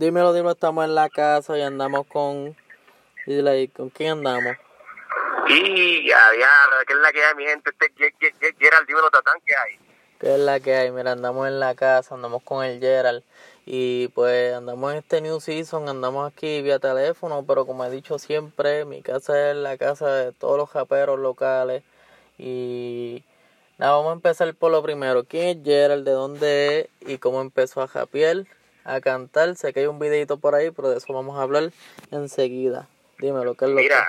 Dímelo, dímelo, estamos en la casa y andamos con... Dile ahí, ¿con quién andamos? Y ya, ya, ¿qué es la que hay, mi gente? Este Ge- Ge- Gerald, dímelo, Tatán, ¿qué hay? ¿Qué es la que hay? Mira, andamos en la casa, andamos con el Gerald y pues andamos en este new season, andamos aquí vía teléfono, pero como he dicho siempre, mi casa es la casa de todos los japeros locales y nada, vamos a empezar por lo primero. ¿Quién es Gerald? ¿De dónde es? ¿Y cómo empezó a japear? A cantar, sé que hay un videito por ahí, pero de eso vamos a hablar enseguida. Dímelo, ¿qué es lo Mira,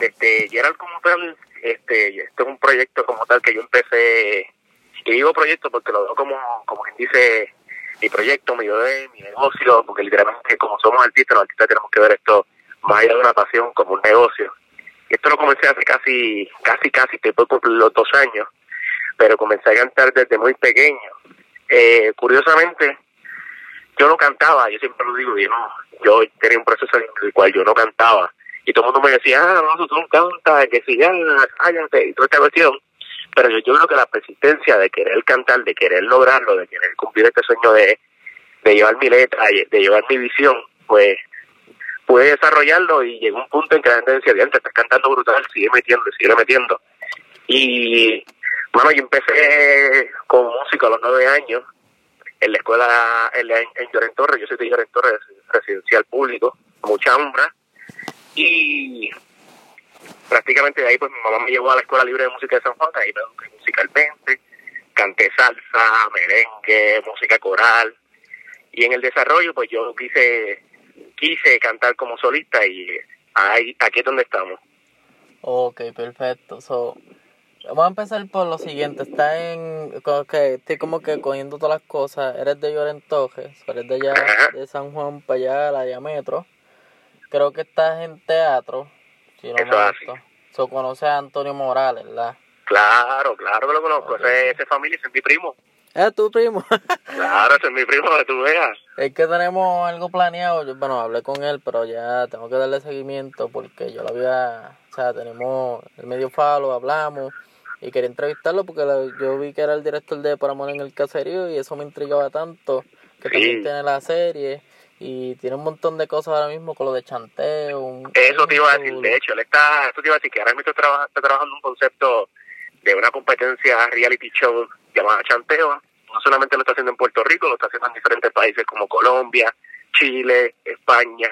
este, Gerald como tal, este, esto es un proyecto como tal que yo empecé, y digo proyecto porque lo veo como, como quien dice, mi proyecto, mi bebé, mi negocio, porque literalmente como somos artistas, los artistas tenemos que ver esto más allá de una pasión, como un negocio. Esto lo comencé hace casi, casi, casi, estoy por cumplir los dos años, pero comencé a cantar desde muy pequeño. Eh, curiosamente, yo no cantaba, yo siempre lo digo, yo no, yo tenía un proceso en el cual yo no cantaba. Y todo el mundo me decía, ah, no, tú no cantas, que si ya, cállate, y toda esta cuestión. Pero yo, yo creo que la persistencia de querer cantar, de querer lograrlo, de querer cumplir este sueño de, de llevar mi letra, de llevar mi visión, pues pude desarrollarlo y llegó un punto en que la gente decía, "Diantre, estás cantando brutal, sigue metiendo, sigue metiendo. Y, bueno, yo empecé como músico a los nueve años, en la escuela en, la- Torres, yo soy de Lloren Torres, residencial público, mucha umbra, y prácticamente de ahí pues mi mamá me llevó a la Escuela Libre de Música de San Juan, ahí me eduqué musicalmente, canté salsa, merengue, música coral, y en el desarrollo pues yo quise quise cantar como solista y ahí aquí es donde estamos. Ok, perfecto. So, vamos a empezar por lo siguiente. Está en. como que estoy como que cogiendo todas las cosas. Eres de Llorentojes, eres de allá, de San Juan para allá, la diámetro. Creo que estás en teatro. Si no Eso me es así. gusta. So, conoces a Antonio Morales, ¿verdad? Claro, claro que lo conozco, ese, ese es familia, ese es mi primo. Es tu primo. Claro, ese es mi primo, que tú veas. es que tenemos algo planeado. Yo, bueno, hablé con él, pero ya tengo que darle seguimiento porque yo lo había. O sea, tenemos el medio falo, hablamos. Y quería entrevistarlo porque la- yo vi que era el director de Por Amor en el Caserío y eso me intrigaba tanto. Que Sí. también tiene la serie y tiene un montón de cosas ahora mismo con lo de chanteo. un- Eso te iba a decir, de hecho, él está, esto te iba a decir que ahora mismo está, está trabajando un concepto de una competencia reality show llamada Chanteo. No solamente lo está haciendo en Puerto Rico, lo está haciendo en diferentes países como Colombia, Chile, España,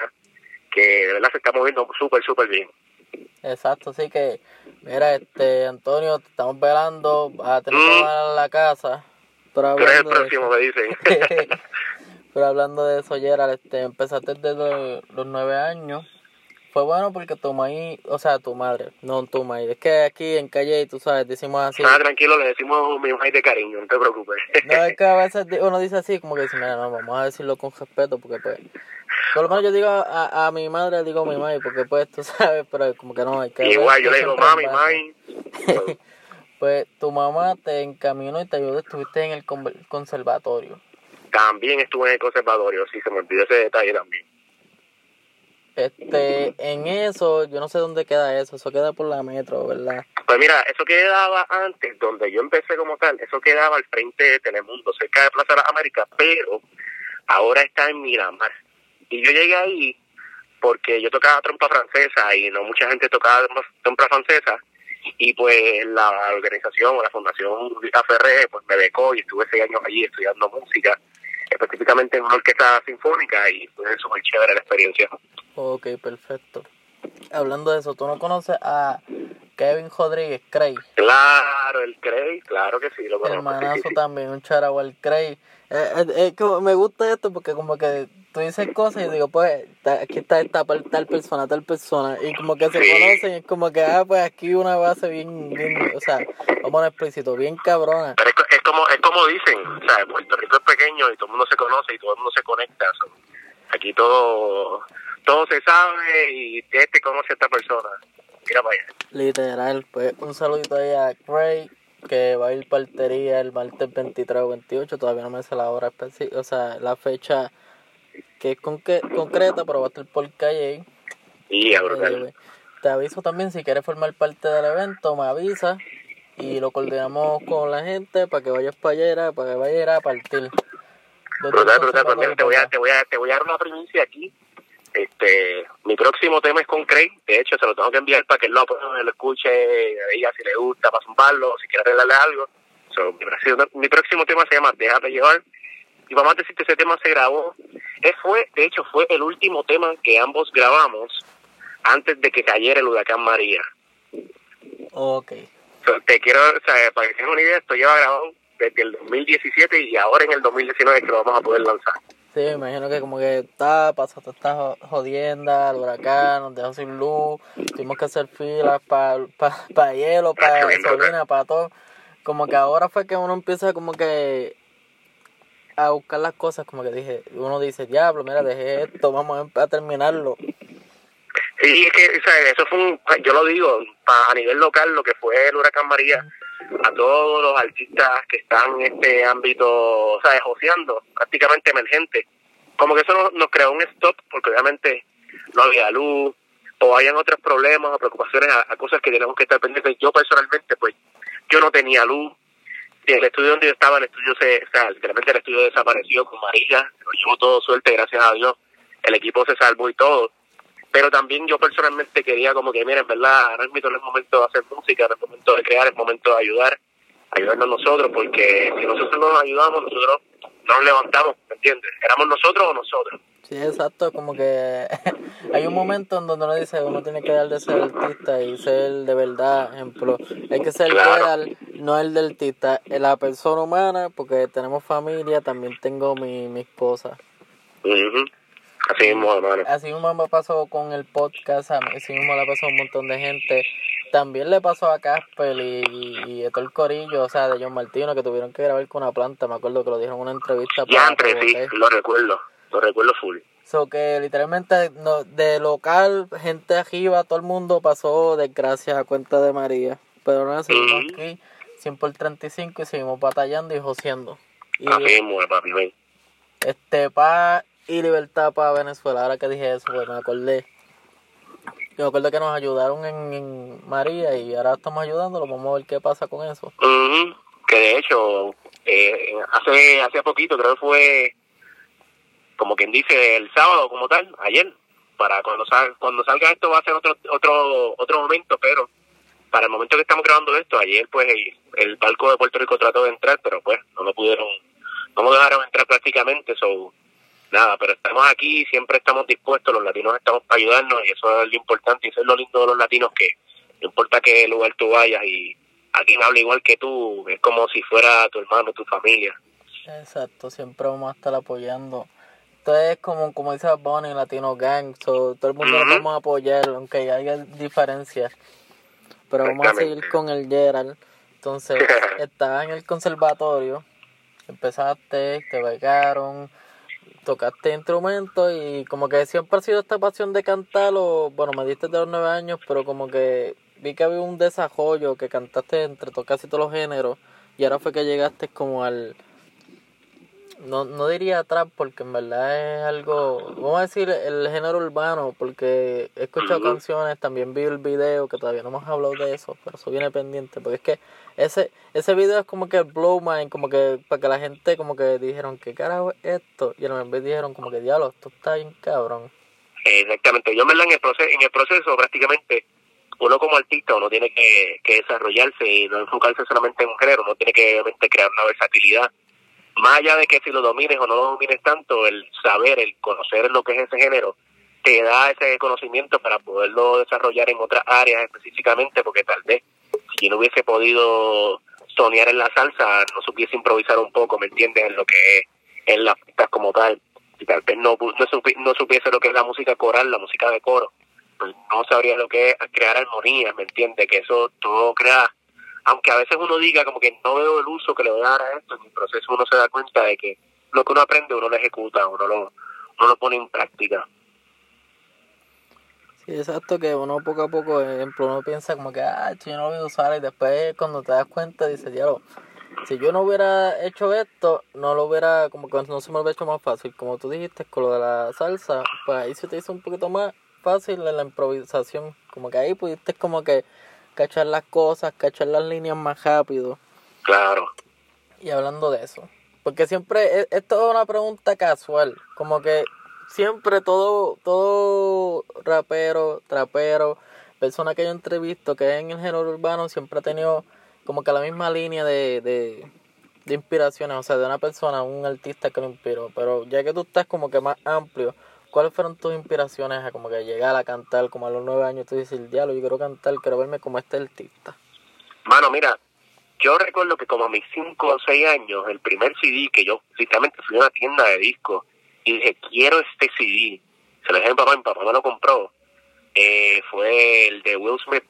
que de verdad se está moviendo súper, súper bien. Exacto, así que, mira, este, Antonio, te estamos velando, vas a tener que Mm. la casa. Pero Tú eres el próximo, me dicen. Pero hablando de eso, Gerald, este, empezaste desde los nueve años. Fue bueno porque tu maíz, o sea, tu madre, no tu maíz. Es que aquí en calle, tú sabes, decimos así. Nada, tranquilo, le decimos mi mujer de cariño, no te preocupes. No, es que a veces uno dice así, como que dice, mira, no, vamos a decirlo con respeto, porque pues, por lo menos yo digo a, a mi madre, digo mi madre, porque pues tú sabes, pero como que no, hay que... Igual, yo le digo, mami, base". mami. Pues tu mamá te encaminó y te ayudó, estuviste en el conservatorio. También estuve en el conservatorio, sí, se me olvidó ese detalle también. Este, en eso, yo no sé dónde queda eso, eso queda por la metro, ¿verdad? Pues mira, eso quedaba antes, donde yo empecé como tal, eso quedaba al frente de Telemundo, cerca de Plaza de las Américas, pero ahora está en Miramar. Y yo llegué ahí porque yo tocaba trompa francesa y no mucha gente tocaba trompa- francesa. Y pues la organización o la Fundación Ferré pues me becó y estuve seis años allí estudiando música, específicamente en una orquesta sinfónica y fue súper chévere la experiencia. Ok, perfecto. Hablando de eso, ¿tú no conoces a Kevin Rodríguez, Cray? Claro, el Cray, claro que sí, lo conozco. Hermanazo sí, sí. también, un charao al Cray. Eh, eh, eh, como me gusta esto porque como que tú dices cosas y digo, pues, aquí está esta tal persona, tal persona, y como que se Sí. conocen, y es como que, ah, pues aquí una base bien, bien, o sea, vamos a explícito, bien cabrona. Pero es, es como es como dicen, o sea, Puerto Rico es pequeño y todo el mundo se conoce y todo el mundo se conecta. aquí todo todo se sabe y este conoce a esta persona. Mira para allá. Literal, pues un saludito ahí a Cray, que va a ir partería el martes 23 o 28, todavía no me sé la hora o sea, la fecha que es conque- concreta, pero va a estar por calle. Y Eh, brutal. Te aviso también si quieres formar parte del evento, me avisa y lo coordinamos con la gente para que vayas para allá, para que vayas a partir. Brutal, brutal. Pues mira, te voy, a, te, voy a, te voy a dar una primicia aquí. Este, mi próximo tema es con Craig. De hecho, se lo tengo que enviar para que él lo, lo escuche, diga si le gusta, para zumbarlo, si quiere arreglarle algo. So, mi, próximo, mi próximo tema se llama Déjame llevar. Y vamos a decirte, ese tema se grabó. Él fue, de hecho, fue el último tema que ambos grabamos antes de que cayera el huracán María. Ok. So, te quiero, o sea, para que tengas una idea, esto lleva grabado desde el 2017 y ahora en el 2019 que lo vamos a poder lanzar. Sí, me imagino que como que está, pasó toda esta jodienda, el huracán, nos dejó sin luz, tuvimos que hacer filas para pa, pa hielo, para gasolina, para todo. Como que ahora fue que uno empieza como que a buscar las cosas, como que dije, uno dice, diablo, mira, dejé esto, vamos a terminarlo. Sí, es que o sea, eso fue un, yo lo digo, a nivel local, lo que fue el huracán María, a todos los artistas que están en este ámbito, o sea, joseando, prácticamente emergente, como que eso nos, creó un stop, porque obviamente no había luz, o habían otros problemas o preocupaciones a, cosas que tenemos que estar pendientes. Yo personalmente, pues, yo no tenía luz, el estudio donde yo estaba, el estudio se, o sea, literalmente el estudio desapareció con María, lo llevo todo suerte, gracias a Dios, el equipo se salvó y todo. Pero también yo personalmente quería como que, miren, en verdad, ahora es el momento de hacer música, no es momento de crear, es momento de ayudar, ayudarnos nosotros, porque si nosotros nos ayudamos, nosotros no nos levantamos, ¿me entiendes? ¿Éramos nosotros o nosotros? Sí, exacto, como que hay un momento en donde uno dice, uno tiene que dar de ser artista y ser de verdad, ejemplo, hay que ser real, no el del artista, la persona humana, porque tenemos familia, también tengo mi, mi esposa. Así mismo, hermano. Así mismo me pasó con el podcast, así mismo le pasó un montón de gente. También le pasó a Casper y, y, todo el corillo, o sea, de John Martino, que tuvieron que grabar con una planta. Me acuerdo que lo dijeron en una entrevista. Ya, entre sí, lo recuerdo, lo recuerdo full. So que literalmente no, de local, gente arriba, todo el mundo pasó desgracia a cuenta de María. Pero ahora seguimos aquí, 100 por 35 y seguimos batallando y joseando. Y, Así mismo, papi, ven. Este, pa, y libertad para Venezuela. Ahora que dije eso, pues me acordé. Yo me acuerdo que nos ayudaron en, María y ahora estamos ayudándolo. Vamos a ver qué pasa con eso. Que de hecho, eh, hace hace poquito, creo que fue como quien dice el sábado como tal, ayer. Para cuando, sal, cuando salga esto va a ser otro otro otro momento, pero para el momento que estamos grabando esto, ayer pues el, el barco de Puerto Rico trató de entrar, pero pues no me pudieron, no me dejaron entrar prácticamente, so nada, pero estamos aquí, siempre estamos dispuestos, los latinos estamos para ayudarnos y eso es lo importante y eso es lo lindo de los latinos que no importa qué lugar tú vayas y alguien habla igual que tú, es como si fuera tu hermano, tu familia. Exacto, siempre vamos a estar apoyando. Entonces, como, como dice Bonnie, Latino Gang, todo el mundo vamos a apoyar, aunque haya diferencias. Pero vamos a seguir con el Gerald. Entonces, estás en el conservatorio, empezaste, te becaron, tocaste instrumentos y como que siempre ha sido esta pasión de cantar, o bueno, me diste de los nueve años, pero como que vi que había un desarrollo, que cantaste entre casi todos los géneros y ahora fue que llegaste como al, no, no diría trap porque en verdad es algo, vamos a decir el género urbano porque he escuchado canciones, también vi el video que todavía no hemos hablado de eso, pero eso viene pendiente porque es que ese ese video es como que blow mind, como que para que la gente como que dijeron qué carajo es esto y en vez dijeron como que diablo, esto está bien cabrón. Exactamente, yo me en el proceso, en el proceso prácticamente uno como artista uno tiene que, que desarrollarse y no enfocarse solamente en un género, uno tiene que obviamente crear una versatilidad. Más allá de que si lo domines o no lo domines tanto, el saber, el conocer lo que es ese género, te da ese conocimiento para poderlo desarrollar en otras áreas específicamente, porque tal vez si no hubiese podido soñar en la salsa, no supiese improvisar un poco, ¿me entiendes? En lo que es en las pistas como tal, y tal vez no, no, supiese lo que es la música coral, la música de coro, pues no sabría lo que es crear armonía, ¿me entiendes? Que eso todo crea aunque a veces uno diga como que no veo el uso que le voy a dar a esto, en el proceso uno se da cuenta de que lo que uno aprende uno lo ejecuta, uno lo, uno lo pone en práctica. Sí, exacto, que uno poco a poco, ejemplo, uno piensa como que, ah, yo no lo voy a usar y después cuando te das cuenta dices, diablo, si yo no hubiera hecho esto, no lo hubiera, como que no se me hubiera hecho más fácil. Como tú dijiste, con lo de la salsa, pues ahí se te hizo un poquito más fácil en la improvisación. Como que ahí pudiste como que cachar las cosas, cachar las líneas más rápido. Claro. Y hablando de eso, Porque siempre, e, esto es una pregunta casual, como que siempre todo, todo rapero, trapero, persona que yo entrevisto que es en el género urbano, siempre ha tenido como que la misma línea de, de, inspiraciones, o sea, de una persona, un artista que lo inspiró. Pero ya que tú estás como que más amplio, ¿cuáles fueron tus inspiraciones a como que llegar a cantar como a los nueve años? Tú dices, diablo, yo quiero cantar, quiero verme como este artista. Mano, mira, yo recuerdo que como a mis cinco o seis años, el primer CD que yo literalmente fui a una tienda de discos y dije, quiero este CD. Se lo dije a mi papá, mi papá me lo compró. Eh, fue el de Will Smith,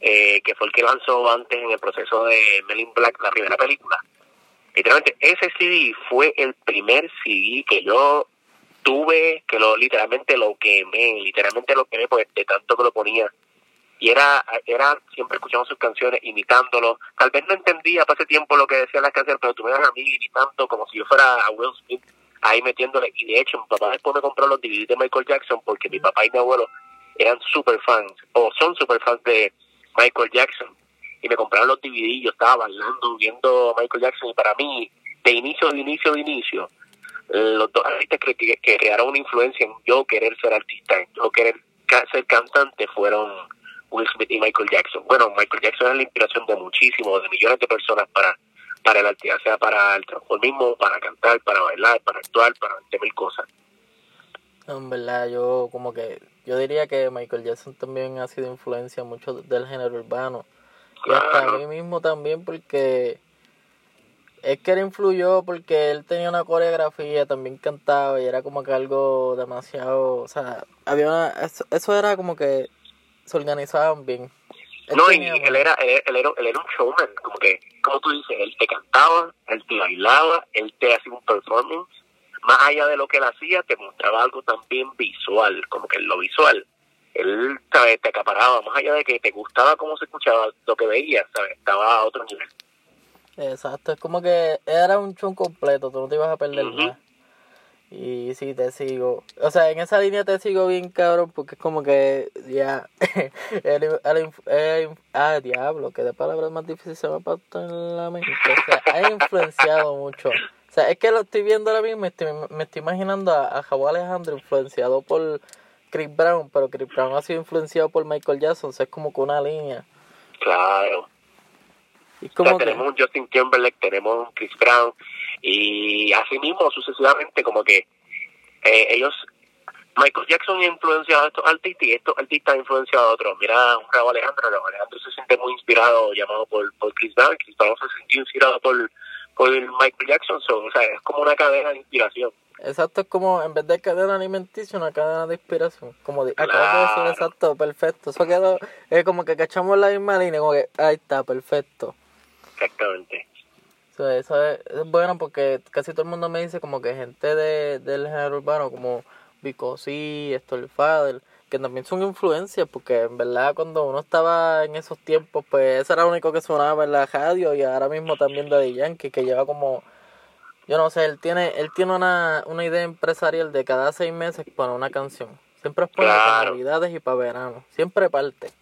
eh, que fue el que lanzó antes en el proceso de Melin Black, la primera película. Literalmente, ese CD fue el primer CD que yo tuve, que lo literalmente lo quemé, literalmente lo quemé porque de tanto que lo ponía. Y era, era siempre escuchando sus canciones, imitándolo. Tal vez no entendía para ese tiempo lo que decían las canciones, pero tú me a mí imitando como si yo fuera a Will Smith ahí metiéndole. Y de hecho, mi papá después me compró los DVD de Michael Jackson porque mi papá y mi abuelo eran super fans, o son super fans de Michael Jackson. Y me compraron los DVD, yo estaba bailando, viendo a Michael Jackson. Y para mí, de inicio, de inicio, de inicio, los dos artistas que, que, que crearon una influencia en yo querer ser artista, en yo querer ser cantante, fueron Will Smith y Michael Jackson. Bueno, Michael Jackson es la inspiración de muchísimos, de millones de personas para para el arte, ya sea para el transformismo, para cantar, para bailar, para actuar, para 20 mil cosas. En verdad, yo como que, yo diría que Michael Jackson también ha sido influencia mucho del género urbano. Y hasta a mí mismo también porque es que él influyó porque él tenía una coreografía, también cantaba y era como que algo demasiado, o sea, había una, eso, eso era como que se organizaban bien. No, y él era, él, era, él era un showman, como que, como tú dices, él te cantaba, él te bailaba, él te hacía un performance, más allá de lo que él hacía, te mostraba algo también visual, como que lo visual, él ¿sabes? te acaparaba, más allá de que te gustaba cómo se escuchaba, lo que veías, ¿sabes? estaba a otro nivel. Exacto, es como que era un show completo, tú no te ibas a perder nada. Y sí, te sigo. O sea, en esa línea te sigo bien, cabrón, porque es como que ya. ah, diablo, que de palabras más difíciles se me ha en la mente. O sea, ha influenciado mucho. O sea, es que lo estoy viendo ahora mismo, me estoy, me estoy imaginando a, a Jabo Alejandro influenciado por Chris Brown, pero Chris Brown ha sido influenciado por Michael Jackson, o sea, es como con una línea. Claro. Y como o sea, tenemos un Justin Timberlake, tenemos un Chris Brown, y así mismo sucesivamente como que eh, ellos Michael Jackson ha influenciado a estos artistas y estos artistas han influenciado a otros. Mira, un Raúl Alejandro, Raúl Alejandro se siente muy inspirado, llamado por, por Chris Brown, Chris Brown se sintió inspirado por, por Michael Jackson, o sea, es como una cadena de inspiración. Exacto, es como en vez de cadena alimenticia, una cadena de inspiración. Como de, acabas de decir, exacto, perfecto. Eso quedó, es como que cachamos la misma línea, como que ahí está, perfecto. Exactamente. Eso, es, bueno porque casi todo el mundo me dice como que gente de, del género urbano como Bicosí, Story Father, que también son influencias porque en verdad cuando uno estaba en esos tiempos pues eso era lo único que sonaba en la radio y ahora mismo también de Yankee que lleva como yo no sé, él tiene él tiene una, una idea empresarial de cada seis meses poner una canción. Siempre es para Navidades y para verano. Siempre parte.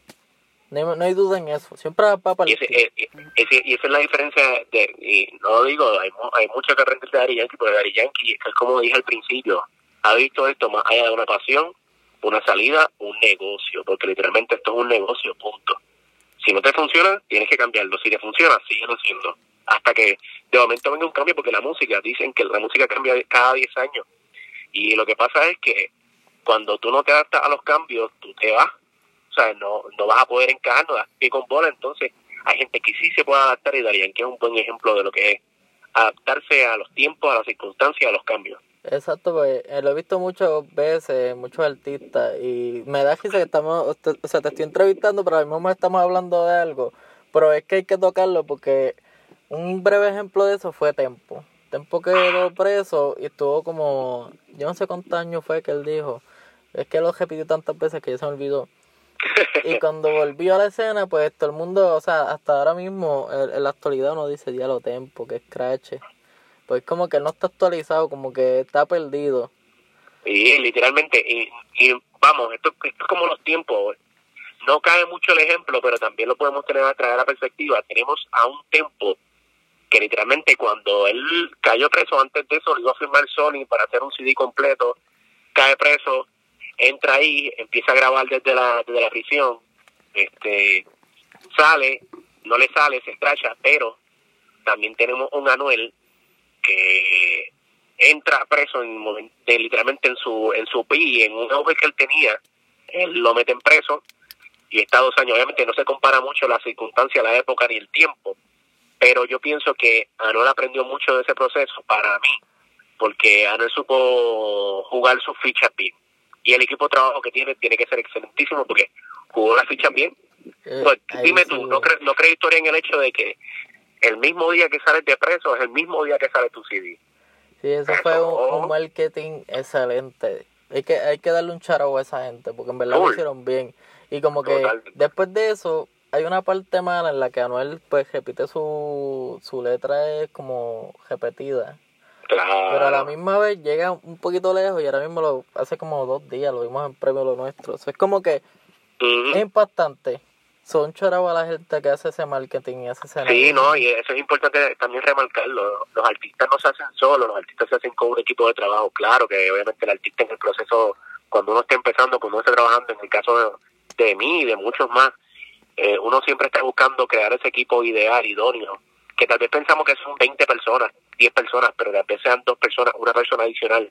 No hay, duda en eso, siempre va para y, ese, eh, ese, y esa es la diferencia, de, y no lo digo, hay, hay mucha carrera de Dari Yankee, pero Dari Yankee, es como dije al principio, ha visto esto más allá de una pasión, una salida, un negocio, porque literalmente esto es un negocio, punto. Si no te funciona, tienes que cambiarlo. Si te funciona, síguelo haciendo. Hasta que de momento venga un cambio, porque la música, dicen que la música cambia cada 10 años. Y lo que pasa es que cuando tú no te adaptas a los cambios, tú te vas no, no vas a poder encajar, no con bola, entonces hay gente que sí se puede adaptar y Darían que es un buen ejemplo de lo que es adaptarse a los tiempos, a las circunstancias, a los cambios. Exacto, pues eh, lo he visto muchas veces, muchos artistas, y me da que estamos, o sea, te estoy entrevistando, pero al mismo estamos hablando de algo, pero es que hay que tocarlo porque un breve ejemplo de eso fue Tempo. Tempo quedó preso y estuvo como, yo no sé cuántos años fue que él dijo, es que lo repitió tantas veces que ya se me olvidó y cuando volvió a la escena, pues todo el mundo, o sea, hasta ahora mismo, en, la actualidad uno dice diálogo tempo, que es crash. Pues como que no está actualizado, como que está perdido. Y literalmente, y, vamos, esto, es como los tiempos. No cae mucho el ejemplo, pero también lo podemos tener a traer a la perspectiva. Tenemos a un tempo que literalmente cuando él cayó preso, antes de eso lo iba a firmar Sony para hacer un CD completo, cae preso, entra ahí, empieza a grabar desde la, desde la prisión, este sale, no le sale, se estracha, pero también tenemos un Anuel que entra preso en literalmente en su en su pi, en un auge que él tenía, él lo meten preso y está dos años. Obviamente no se compara mucho la circunstancia, la época ni el tiempo, pero yo pienso que Anuel aprendió mucho de ese proceso para mí, porque Anuel supo jugar sus fichas bien. Y el equipo de trabajo que tiene tiene que ser excelentísimo porque jugó las fichas bien. Eh, Pues, dime sí. tú, ¿no, crees no crees historia en el hecho de que el mismo día que sales de preso es el mismo día que sale tu CD? Sí, eso fue un, un marketing excelente. Hay que, hay que darle un charo a esa gente, porque en verdad lo hicieron bien. Y como que después de eso, hay una parte mala en la que Anuel pues repite su, su letra es como repetida. Claro. Pero a la misma vez llega un poquito lejos y ahora mismo lo hace como dos días, lo vimos en premio lo nuestro. Es como que es impactante. Son chorabas a la gente que hace ese marketing y hace ese Sí, no, y eso es importante también remarcarlo. Los artistas no se hacen solos, los artistas se hacen con un equipo de trabajo. Claro que obviamente el artista en el proceso, cuando uno está empezando, cuando uno está trabajando, en el caso de, de mí y de muchos más, eh, uno siempre está buscando crear ese equipo ideal, idóneo, que tal vez pensamos que son 20 personas, 10 personas, pero tal vez sean dos personas, una persona adicional.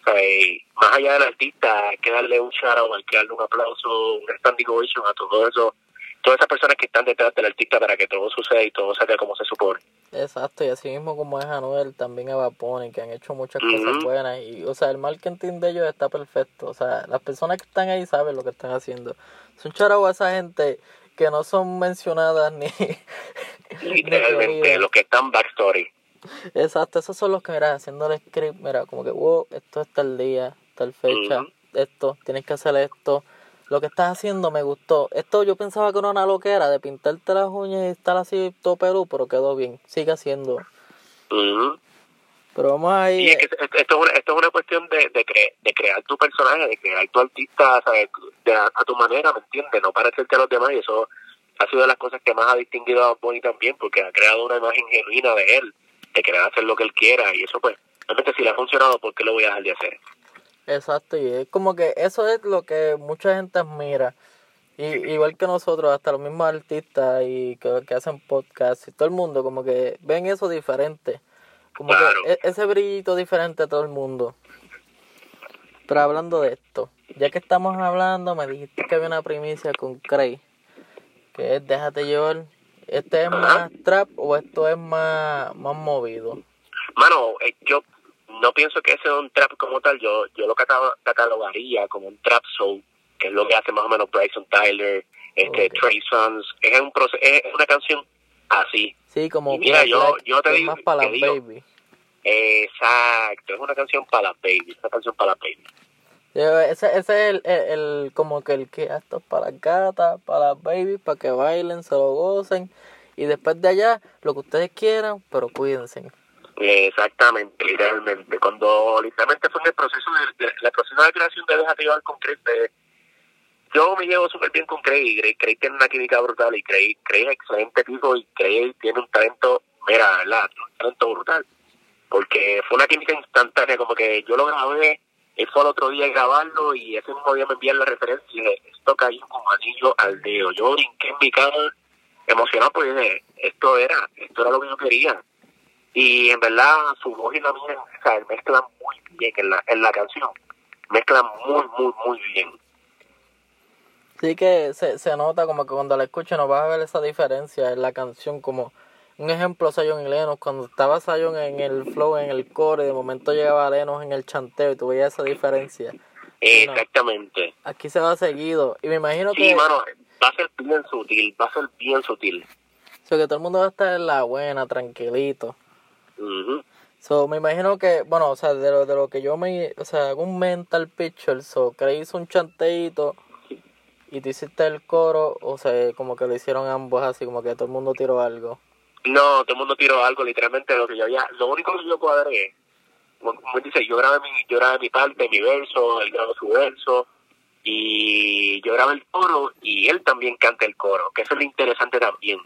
O sea, y más allá del artista, hay que darle un shout out, hay que darle un aplauso, un standing ovation a todo eso, todas esas personas que están detrás del artista para que todo suceda y todo salga como se supone. Exacto, y así mismo como es Anuel, también Eva Pony, que han hecho muchas cosas buenas. Y, o sea, el marketing de ellos está perfecto. O sea, las personas que están ahí saben lo que están haciendo. Son charabos a esa gente que no son mencionadas ni. Literalmente, los que están backstory. Exacto, esos son los que, mira, haciendo el script, mira, como que, wow, esto es tal día, tal fecha, Ujú. esto, tienes que hacer esto. Lo que estás haciendo me gustó. Esto yo pensaba que era una loquera de pintarte las uñas y estar así todo pelú, pero quedó bien. Sigue haciendo. Ujú. Pero vamos ahí. Y es que esto es una, esto es una cuestión de, de, cre- de crear tu personaje, de crear tu artista ¿sabes? De, a, a tu manera, ¿me entiendes? No parecerte a los demás y eso ha sido de las cosas que más ha distinguido a Bunny también, porque ha creado una imagen genuina de él, de querer hacer lo que él quiera y eso pues, realmente si le ha funcionado, ¿por qué lo voy a dejar de hacer? Exacto, y es como que eso es lo que mucha gente admira. Y, igual que nosotros, hasta los mismos artistas y que, que hacen podcasts y todo el mundo, como que ven eso diferente. Como Claro. que e- ese brillito diferente a todo el mundo. Pero hablando de esto, ya que estamos hablando, me dijiste que había una primicia con Cray, que es Déjate llevar. ¿Este es más trap o esto es más, más movido? Mano, eh, yo no pienso que ese es un trap como tal, yo yo lo cata- catalogaría como un trap soul, que es lo que hace más o menos Bryson Tyler, este Ok. Trey Songz, es un es una canción así, Sí, como Y mira, yo- yo te es digo- más para te las digo, baby. exacto, es una canción para las babies, una canción para las babies. Ese, ese es el, el, como que el que esto es para las gatas, para las babies, para que bailen, se lo gocen. Y después de allá, lo que ustedes quieran, pero cuídense. Exactamente, literalmente. Cuando literalmente fue en el proceso de, de- la proceso de creación de Déjate llevar con Craig, eh, yo me llevo súper bien con Craig y Craig, Craig tiene una química brutal y Craig, Craig es excelente tipo y Craig tiene un talento, mira, ¿verdad? Un talento brutal. Porque fue una química instantánea, como que yo lo grabé, fue al otro día grabarlo y ese mismo día me envían la referencia y dije, esto cayó como anillo al dedo. Yo brinqué en mi cama emocionado porque dije, esto era, esto era lo que yo quería y en verdad su voz y la mía o sea, mezclan muy bien en la, en la canción mezclan muy muy muy bien Sí que se, se nota como que cuando la escuches no vas a ver esa diferencia en la canción. Como un ejemplo, Zion y Lennox, cuando estaba Zion en el flow, en el core, y de momento llegaba Lennox en el chanteo y tú veías esa diferencia. No. exactamente Aquí se va seguido. Y me imagino sí que, mano va a ser bien sutil va a ser bien sutil so, que todo el mundo va a estar en la buena, tranquilito. Ujú. So, me imagino que, bueno, o sea, de lo, de lo que yo me, o sea, hago un mental picture, so, que hizo un chanteito y tú hiciste el coro, o sea, como que lo hicieron ambos así, como que todo el mundo tiró algo. No todo el mundo tiró algo literalmente lo que yo había lo único que yo cuadré como dice yo grabé mi yo grabé mi parte mi verso él grabó su verso y yo grabé el coro y él también canta el coro que eso es lo interesante también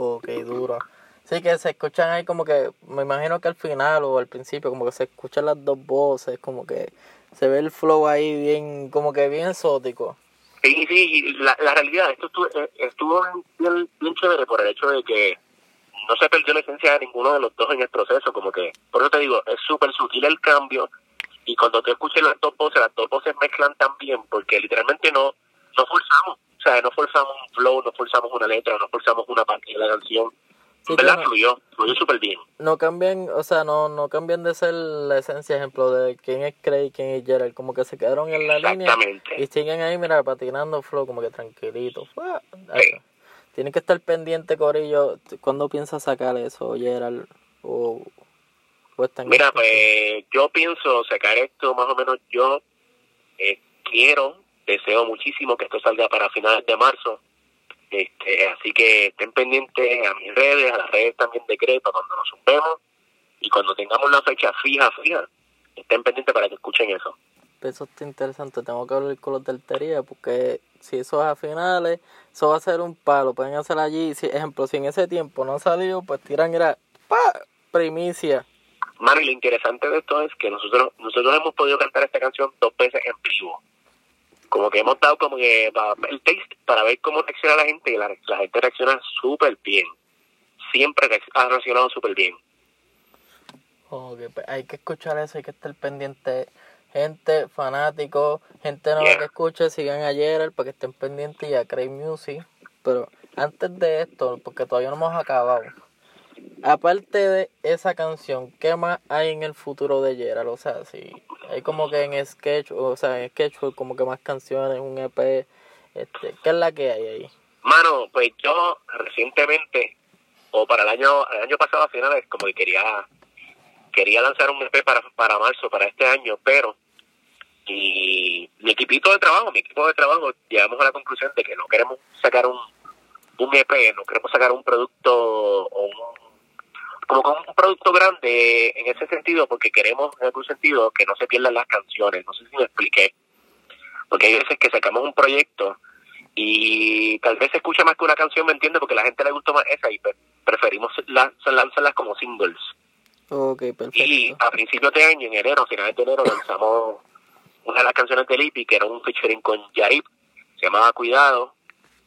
Ok, duro. Sí, que se escuchan ahí como que, me imagino que al final o al principio, como que se escuchan las dos voces, como que se ve el flow ahí bien, como que bien exótico. Sí, sí, la, la realidad, esto estuvo, eh, estuvo bien, bien chévere por el hecho de que no se perdió la esencia de ninguno de los dos en el proceso, como que, por eso te digo, es súper sutil el cambio, y cuando te escuches las dos voces, las dos voces mezclan tan bien, porque literalmente no, no forzamos, o sea, no forzamos un flow, no forzamos una letra, no forzamos una parte de la canción, Sí, ¿verdad? no- Fluyó, fluyó súper bien. no cambian, o sea, no, no cambian de ser la esencia, ejemplo, de quién es Craig quién es Gerald, como que se quedaron en la línea y siguen ahí, mira, patinando flow, como que tranquilito. Sí. Tienen que estar pendiente, Corillo, ¿cuándo piensas sacar eso, Gerald? O, o están Mira, pues yo pienso sacar esto más o menos, yo eh, quiero, deseo muchísimo que esto salga para finales de marzo. Este, así que estén pendientes a mis redes, a las redes también de Crepa cuando nos sumemos y cuando tengamos la fecha fija, fija, estén pendientes para que escuchen eso. Eso está interesante, tengo que hablar con los de altería porque si eso es a finales, eso va a ser un palo, pueden hacer allí, si, ejemplo, si en ese tiempo no ha salido, pues tiran, era, ¡pa! primicia. Mano, y lo interesante de esto es que nosotros nosotros hemos podido cantar esta canción dos veces en vivo. Como que hemos dado como que el taste para ver cómo reacciona la gente y la, la gente reacciona súper bien. Siempre ha reaccionado súper bien. Ok, pues hay que escuchar eso, hay que estar pendiente. Gente, fanáticos, gente nueva Yeah. que escuche, sigan a Gerald para que estén pendientes y a Craig Music. Pero antes de esto, porque todavía no hemos acabado, aparte de esa canción, ¿qué más hay en el futuro de Gerald? O sea, si hay como que en Sketch, o sea, en Sketchbook como que más canciones, un EP, este, ¿qué es la que hay ahí? Mano, pues yo recientemente, o para el año el año pasado a finales, como que quería quería lanzar un EP para, para marzo, para este año, pero y mi equipito de trabajo, mi equipo de trabajo, llegamos a la conclusión de que no queremos sacar un, un EP, no queremos sacar un producto o un, como que un producto grande en ese sentido, porque queremos en algún sentido que no se pierdan las canciones, no sé si me expliqué, porque hay veces que sacamos un proyecto y tal vez se escucha más que una canción, ¿me entiendes? Porque la gente le gustó más esa y pre- preferimos la- lanzarlas como singles. Ok, Y a principios de año, en enero, finales de enero, lanzamos una de las canciones de Lipi, que era un featuring con Yarip, se llamaba Cuidado.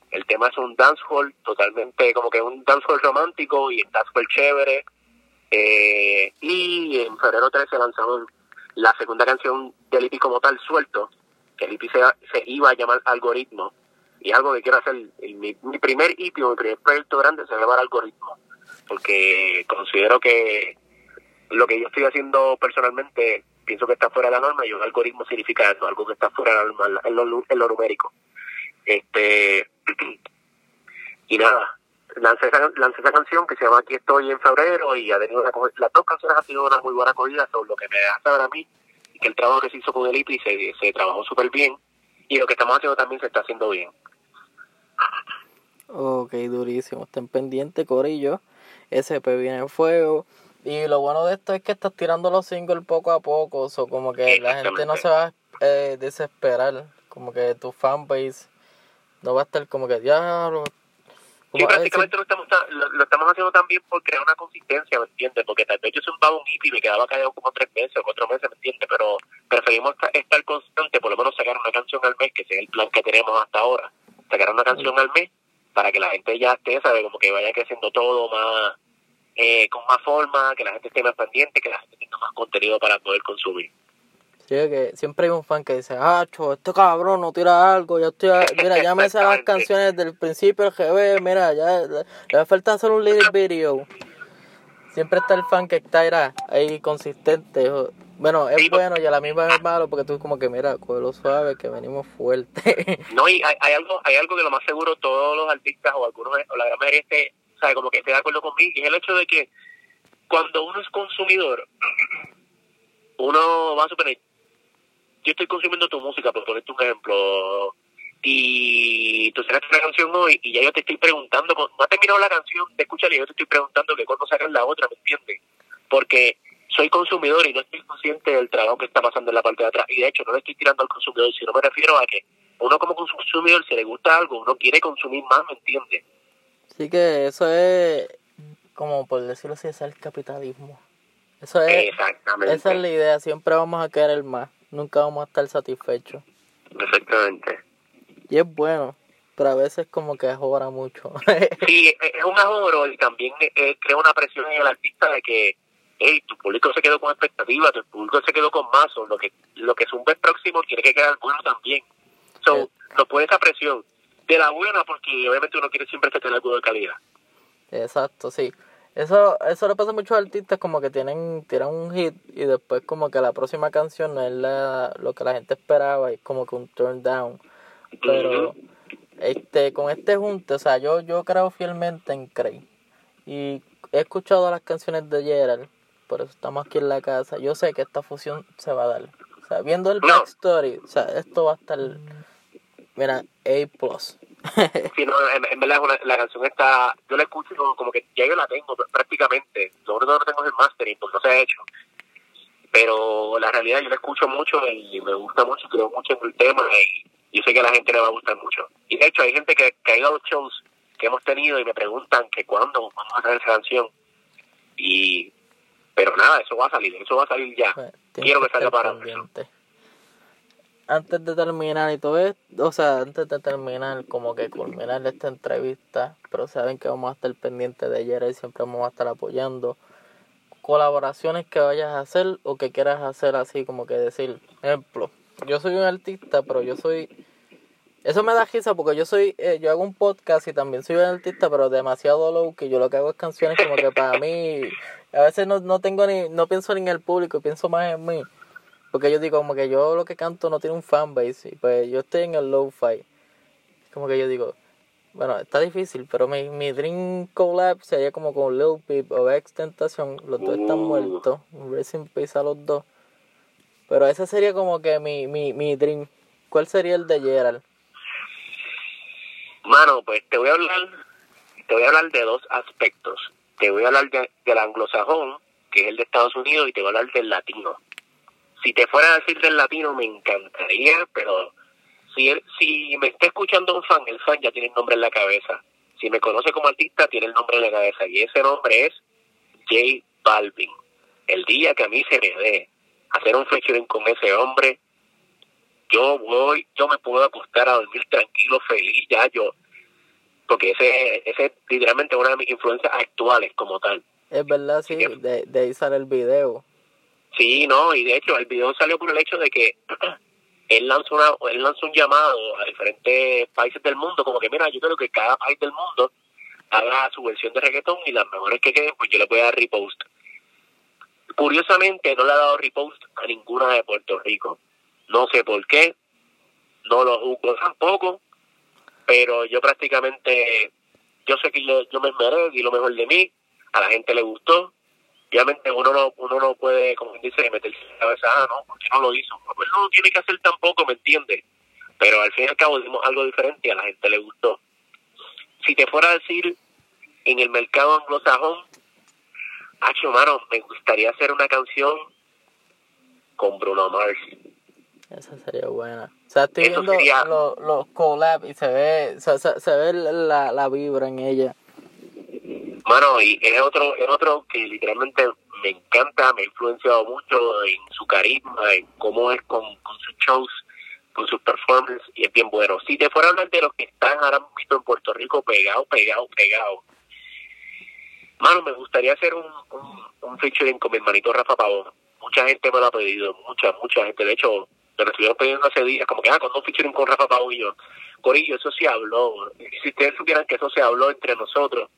El tema es un dancehall, totalmente como que un dancehall romántico y está súper chévere. Eh, y en febrero 13 lanzamos la segunda canción de Lipi como tal, Suelto, que Lipi se, se iba a llamar Algoritmo. Y algo que quiero hacer, mi, mi primer EP, mi primer proyecto grande se va a llamar Algoritmo, porque considero que lo que yo estoy haciendo personalmente pienso que está fuera de la norma y un algoritmo significa eso, algo que está fuera de la norma en lo, en lo numérico. Este y nada, lancé esa, lancé esa canción que se llama Aquí estoy en febrero y ha tenido una, las dos canciones han tenido una muy buena acogida, sobre lo que me da saber a mí que el trabajo que se hizo con el IPI se, se trabajó súper bien y lo que estamos haciendo también se está haciendo bien. Ok, durísimo. Estén pendientes, Corillo. SP viene en fuego. Y lo bueno de esto es que estás tirando los singles poco a poco. O como que la gente no se va a eh, desesperar. Como que tu fanbase no va a estar como que diablo. Sí, prácticamente lo, estamos, ta- lo, lo estamos haciendo también por crear una consistencia, ¿me entiendes? Porque tal vez yo zumbaba un hippie y me quedaba callado como tres meses o cuatro meses, ¿me entiendes? Pero preferimos esta- estar constante, por lo menos sacar una canción al mes, que ese es el plan que tenemos hasta ahora. Sacar una canción al mes para que la gente ya esté, ¿sabe? Como que vaya creciendo todo más, eh, con más forma, que la gente esté más pendiente, que la gente tenga más contenido para poder consumir. Sí, que siempre hay un fan que dice, ah, cho, este cabrón no tira algo, ya estoy, a- mira, ya me sé las canciones del principio del GB, mira, ya le, falta hacer un little video. Siempre está el fan que está era, ahí consistente. Bueno, es Sí, bueno y a la misma es malo porque tú como que, mira, cógelo suave, que venimos fuerte. No, y hay, hay algo hay algo que lo más seguro todos los artistas o algunos o la gran mayoría esté, como que esté de acuerdo conmigo, y es el hecho de que cuando uno es consumidor, uno va a suponer, yo estoy consumiendo tu música, por ponerte un ejemplo, y tú sacaste una canción hoy y ya yo te estoy preguntando, no ha terminado la canción, te escucha y yo te estoy preguntando que cuándo sacas la otra, ¿me entiendes? Porque soy consumidor y no estoy consciente del trabajo que está pasando en la parte de atrás. Y de hecho, no le estoy tirando al consumidor, sino me refiero a que uno como consumidor, si le gusta algo, uno quiere consumir más, ¿me entiendes? Así que eso es como por decirlo así, es el capitalismo. Eso es, Exactamente. esa es la idea, siempre vamos a querer más, nunca vamos a estar satisfechos. Exactamente. Y es bueno, pero a veces como que jora mucho. Sí, es es un ahorro y también eh, crea una presión en el artista de que hey, tu público se quedó con expectativas, tu público se quedó con mazos, lo que lo que zumba el próximo tiene que quedar bueno también. So, Sí. no puede esa presión. De la buena, porque obviamente uno quiere siempre que tenga algo de calidad. Exacto, sí. Eso, eso le pasa a muchos artistas como que tienen, tiran un hit y después como que la próxima canción no es la, lo que la gente esperaba y es como que un turn down. Pero este, con este junte, o sea, yo, yo creo fielmente en Cray. Y he escuchado las canciones de Gerald, por eso estamos aquí en la casa. Yo sé que esta fusión se va a dar. O sea, viendo el backstory, o sea, esto va a estar, mira, A+. Sí, no, en, en verdad una- la canción está, yo la escucho como, como que ya yo la tengo pr- prácticamente, lo único que no tengo es el mastering, porque no se ha hecho. Pero la realidad yo la escucho mucho y me gusta mucho, creo mucho en el tema y yo sé que a la gente le va a gustar mucho. Y de hecho hay gente que, que ha ido a los shows que hemos tenido y me preguntan que cuándo vamos a hacer esa canción. Y, pero nada, eso va a salir, eso va a salir ya. Pues, Quiero que salga para pendiente. Antes de terminar y todo esto, o sea, antes de terminar, como que culminar esta entrevista, pero saben que vamos a estar pendientes de ayer y siempre vamos a estar apoyando colaboraciones que vayas a hacer o que quieras hacer así, como que decir, ejemplo, yo soy un artista, pero yo soy eso me da risa porque yo soy, eh, yo hago un podcast y también soy un artista, pero demasiado low que yo lo que hago es canciones como que para mí, a veces no, no tengo ni, no pienso ni en el público, pienso más en mí. Porque yo digo como que yo lo que canto no tiene un fanbase, y pues yo estoy en el low fi Como que yo digo, bueno, está difícil, pero mi, mi Dream Collab sería como con Lil Peep o Ex Tentación, los dos están Uh. muertos, Rest in peace a los dos. Pero ese sería como que mi, mi, mi Dream. ¿Cuál sería el de Gerald? Mano, pues te voy a hablar, te voy a hablar de dos aspectos. Te voy a hablar de- del anglosajón, que es el de Estados Unidos, y te voy a hablar del latino. Si te fuera a decir del latino, me encantaría, pero si él, si me está escuchando un fan, el fan ya tiene el nombre en la cabeza. Si me conoce como artista, tiene el nombre en la cabeza, y ese nombre es J Balvin. El día que a mí se me dé hacer un featuring con ese hombre, yo voy, yo me puedo acostar a dormir tranquilo, feliz, ya yo, porque ese, ese es literalmente una de mis influencias actuales como tal. Es verdad, sí, de, de ahí sale el video. Sí, no, y de hecho el video salió por el hecho de que él lanzó, una, él lanzó un llamado a diferentes países del mundo, como que mira, yo creo que cada país del mundo haga su versión de reggaetón y las mejores que queden, pues yo le voy a dar repost. Curiosamente no le ha dado repost a ninguna de Puerto Rico. No sé por qué, no lo juzgo tampoco, pero yo prácticamente, yo sé que yo, yo me esmeré, di lo mejor de mí, a la gente le gustó, obviamente uno no uno no puede como quien dice meterse en la cabeza ah no porque no lo hizo pues no lo tiene que hacer tampoco me entiendes pero al fin y al cabo dimos algo diferente y a la gente le gustó si te fuera a decir en el mercado anglosajón Hacho, mano, me gustaría hacer una canción con Bruno Mars. Esa sería buena. O sea, estoy Eso viendo sería- los, los collab y se ve, se, se, se ve la, la vibra en ella. Mano, y es otro, es otro que literalmente me encanta, me ha influenciado mucho en su carisma, en cómo es con, con sus shows, con sus performances, y es bien bueno. Si te fuera a hablar de los que están ahora mismo en Puerto Rico pegado, pegado, pegado, mano, me gustaría hacer un, un, un featuring con mi hermanito Rafa Pavón. Mucha gente me lo ha pedido, mucha, mucha gente. De hecho, me lo estuvieron pidiendo hace días, como que, ah, cuando un featuring con Rafa Pavón y yo. Corillo, eso se habló. Si ustedes supieran que eso se habló entre nosotros,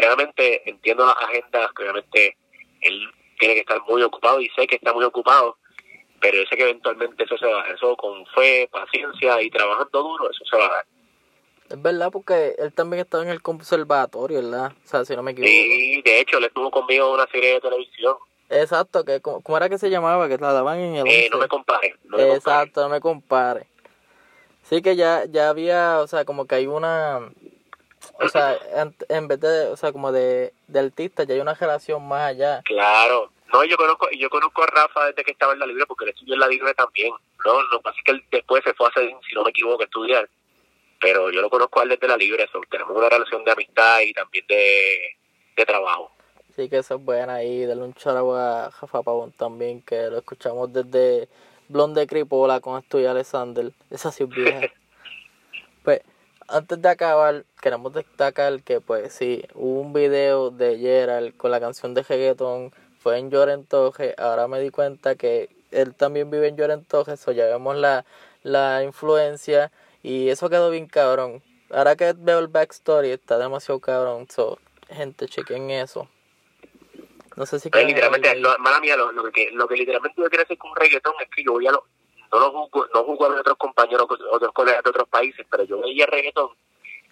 realmente entiendo las agendas, que obviamente él tiene que estar muy ocupado y sé que está muy ocupado, pero yo sé que eventualmente eso se va, eso con fe, paciencia y trabajando duro, eso se va a dar. Es verdad, porque él también estaba en el conservatorio, ¿verdad? O sea, si no me equivoco. Y de hecho, él estuvo conmigo en una serie de televisión. Exacto, que ¿cómo, era que se llamaba? Que la daban en el Eh, 11. no me compare, no me compare. Exacto, no me compare. Sí que ya, ya había, o sea, como que hay una, o sea, en, en vez de, o sea, como de, de artista, ya hay una relación más allá. Claro. No, yo conozco, yo conozco a Rafa desde que estaba en la libre, porque él estudió en la libre también. No, lo que pasa es que él después se fue a hacer, si no me equivoco, a estudiar. Pero yo lo conozco a él desde la libre, so, tenemos una relación de amistad y también de, de trabajo. Sí, que eso es buena y darle un chorro a Jafa Pavón también, que lo escuchamos desde Blonde Cripola con Estudio Alexander. Esa sí es vieja. pues, antes de acabar, queremos destacar que, pues, sí, hubo un video de Gerald con la canción de reggaeton, fue en Llorentoje. Ahora me di cuenta que él también vive en Llorentoje, eso ya vemos la, la influencia y eso quedó bien cabrón. Ahora que veo el backstory, está demasiado cabrón. So, gente, chequen eso. No sé si... Pues, literalmente, lo, mala mía, lo, lo, que, lo que literalmente yo quiero hacer con un reggaetón es que yo voy a lo, no lo juzgo, no juzgo a otros compañeros, otros colegas de otros países, pero yo veía reggaetón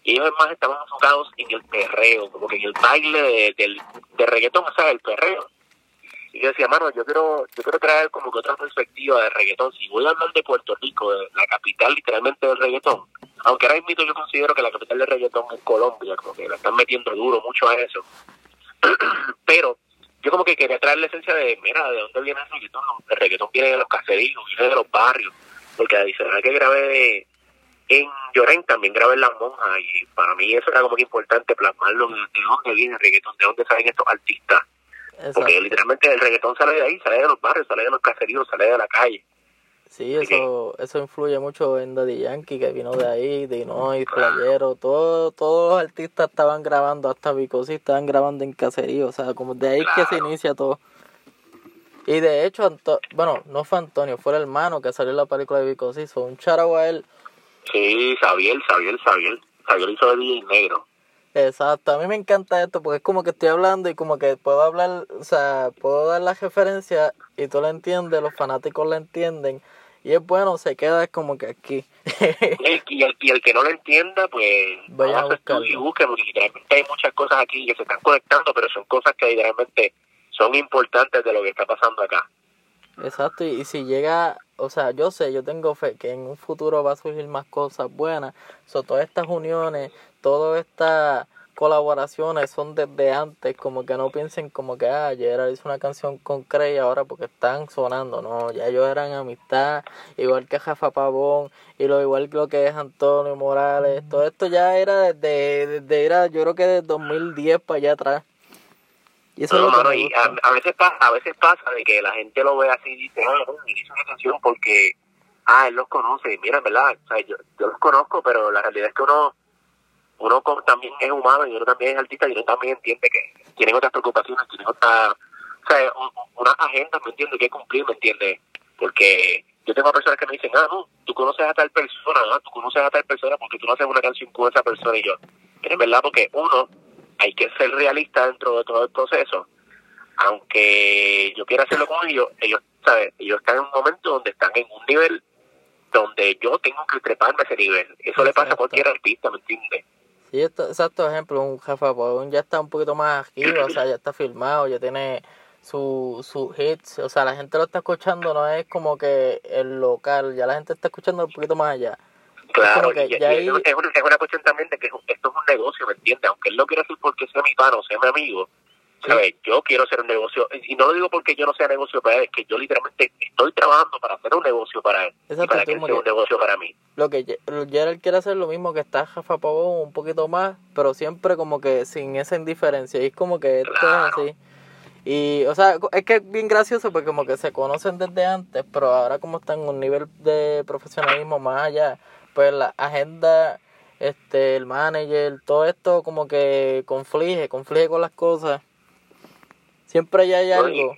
y ellos más estaban enfocados en el perreo, como que en el baile de, del, de reggaetón, o sea, el perreo. Y yo decía, mano, yo quiero, yo quiero traer como que otra perspectiva de reggaetón. Si voy a hablar de Puerto Rico, de la capital literalmente del reggaetón, aunque ahora mismo yo considero que la capital del reggaetón es Colombia, como que la están metiendo duro mucho a eso. Pero yo como que quería traer la esencia de, mira, ¿de dónde viene el reggaetón? El reggaetón viene de los caseríos, viene de los barrios, porque adicional que grabé en Llorén, también grabé en Las Monjas, y para mí eso era como que importante plasmarlo, de dónde viene el reggaetón, de dónde salen estos artistas. Porque literalmente el reggaetón sale de ahí, sale de los barrios, sale de los caseríos, sale de la calle. Sí, eso, eso influye mucho en Daddy Yankee, que vino de ahí, de Illinois, Playero, todo, todos los artistas estaban grabando, hasta Vicosi estaban grabando en caserío, o sea, como de ahí que se inicia todo. Y de hecho, bueno, no fue Antonio, fue el hermano que salió en la película de Vicosi, hizo un charo a él. Sí, Xavier, Xavier, Xavier, Xavier hizo de DJ negro. Exacto, a mí me encanta esto porque es como que estoy hablando y como que puedo hablar, o sea, puedo dar la referencia y tú la entiendes, los fanáticos la entienden y es bueno, se queda como que aquí. y, el, y el que no lo entienda, pues vaya a buscarlo. y busque, porque literalmente hay muchas cosas aquí que se están conectando, pero son cosas que literalmente son importantes de lo que está pasando acá. Exacto, y, si llega, o sea, yo sé, yo tengo fe que en un futuro va a surgir más cosas buenas. son todas estas uniones, toda esta colaboraciones son desde antes, como que no piensen como que, ah, Gerard hizo una canción con Cray ahora porque están sonando, no, ya ellos eran amistad, igual que Jafa Pavón, y lo igual que lo que es Antonio Morales, todo esto ya era desde, desde era, yo creo que desde 2010 para allá atrás. Y eso no, y a, veces pasa, a veces pasa de que la gente lo ve así y dice, ah, no, hizo una canción porque, ah, él los conoce, y mira, ¿verdad? O sea, yo, yo los conozco, pero la realidad es que uno uno también es humano y uno también es artista y uno también entiende que tienen otras preocupaciones, tienen otra, o sea, una agenda, ¿me entiende Que cumplir, ¿me entiende Porque yo tengo personas que me dicen, ah, no, tú conoces a tal persona, ¿no? tú conoces a tal persona porque tú no haces una canción con esa persona y yo. Pero en verdad, porque uno, hay que ser realista dentro de todo el proceso. Aunque yo quiera hacerlo con ellos, ellos, ¿sabes? Ellos están en un momento donde están en un nivel donde yo tengo que treparme a ese nivel. Eso le pasa a cualquier artista, ¿me entiendes? Sí, exacto, ejemplo, un jefe ya está un poquito más activo, o sea, ya está filmado, ya tiene sus su hits, o sea, la gente lo está escuchando, no es como que el local, ya la gente está escuchando un poquito más allá. Claro, es, es, una, cuestión también de que esto es un negocio, ¿me entiendes? Aunque él lo quiera hacer porque sea mi pano, sea mi amigo, ¿sabes? Yo quiero hacer un negocio, y no lo digo porque yo no sea negocio para él, es que yo literalmente estoy trabajando para hacer un negocio para él, y para que sea un negocio para mí. Lo que Gerald quiere hacer lo mismo que está Jafa Pavón, un poquito más, pero siempre como que sin esa indiferencia, y es como que esto es así. Y, o sea, es que es bien gracioso porque como que se conocen desde antes, pero ahora como están en un nivel de profesionalismo más allá, pues la agenda, este, el manager, todo esto como que conflige, conflige con las cosas. Siempre hay algo.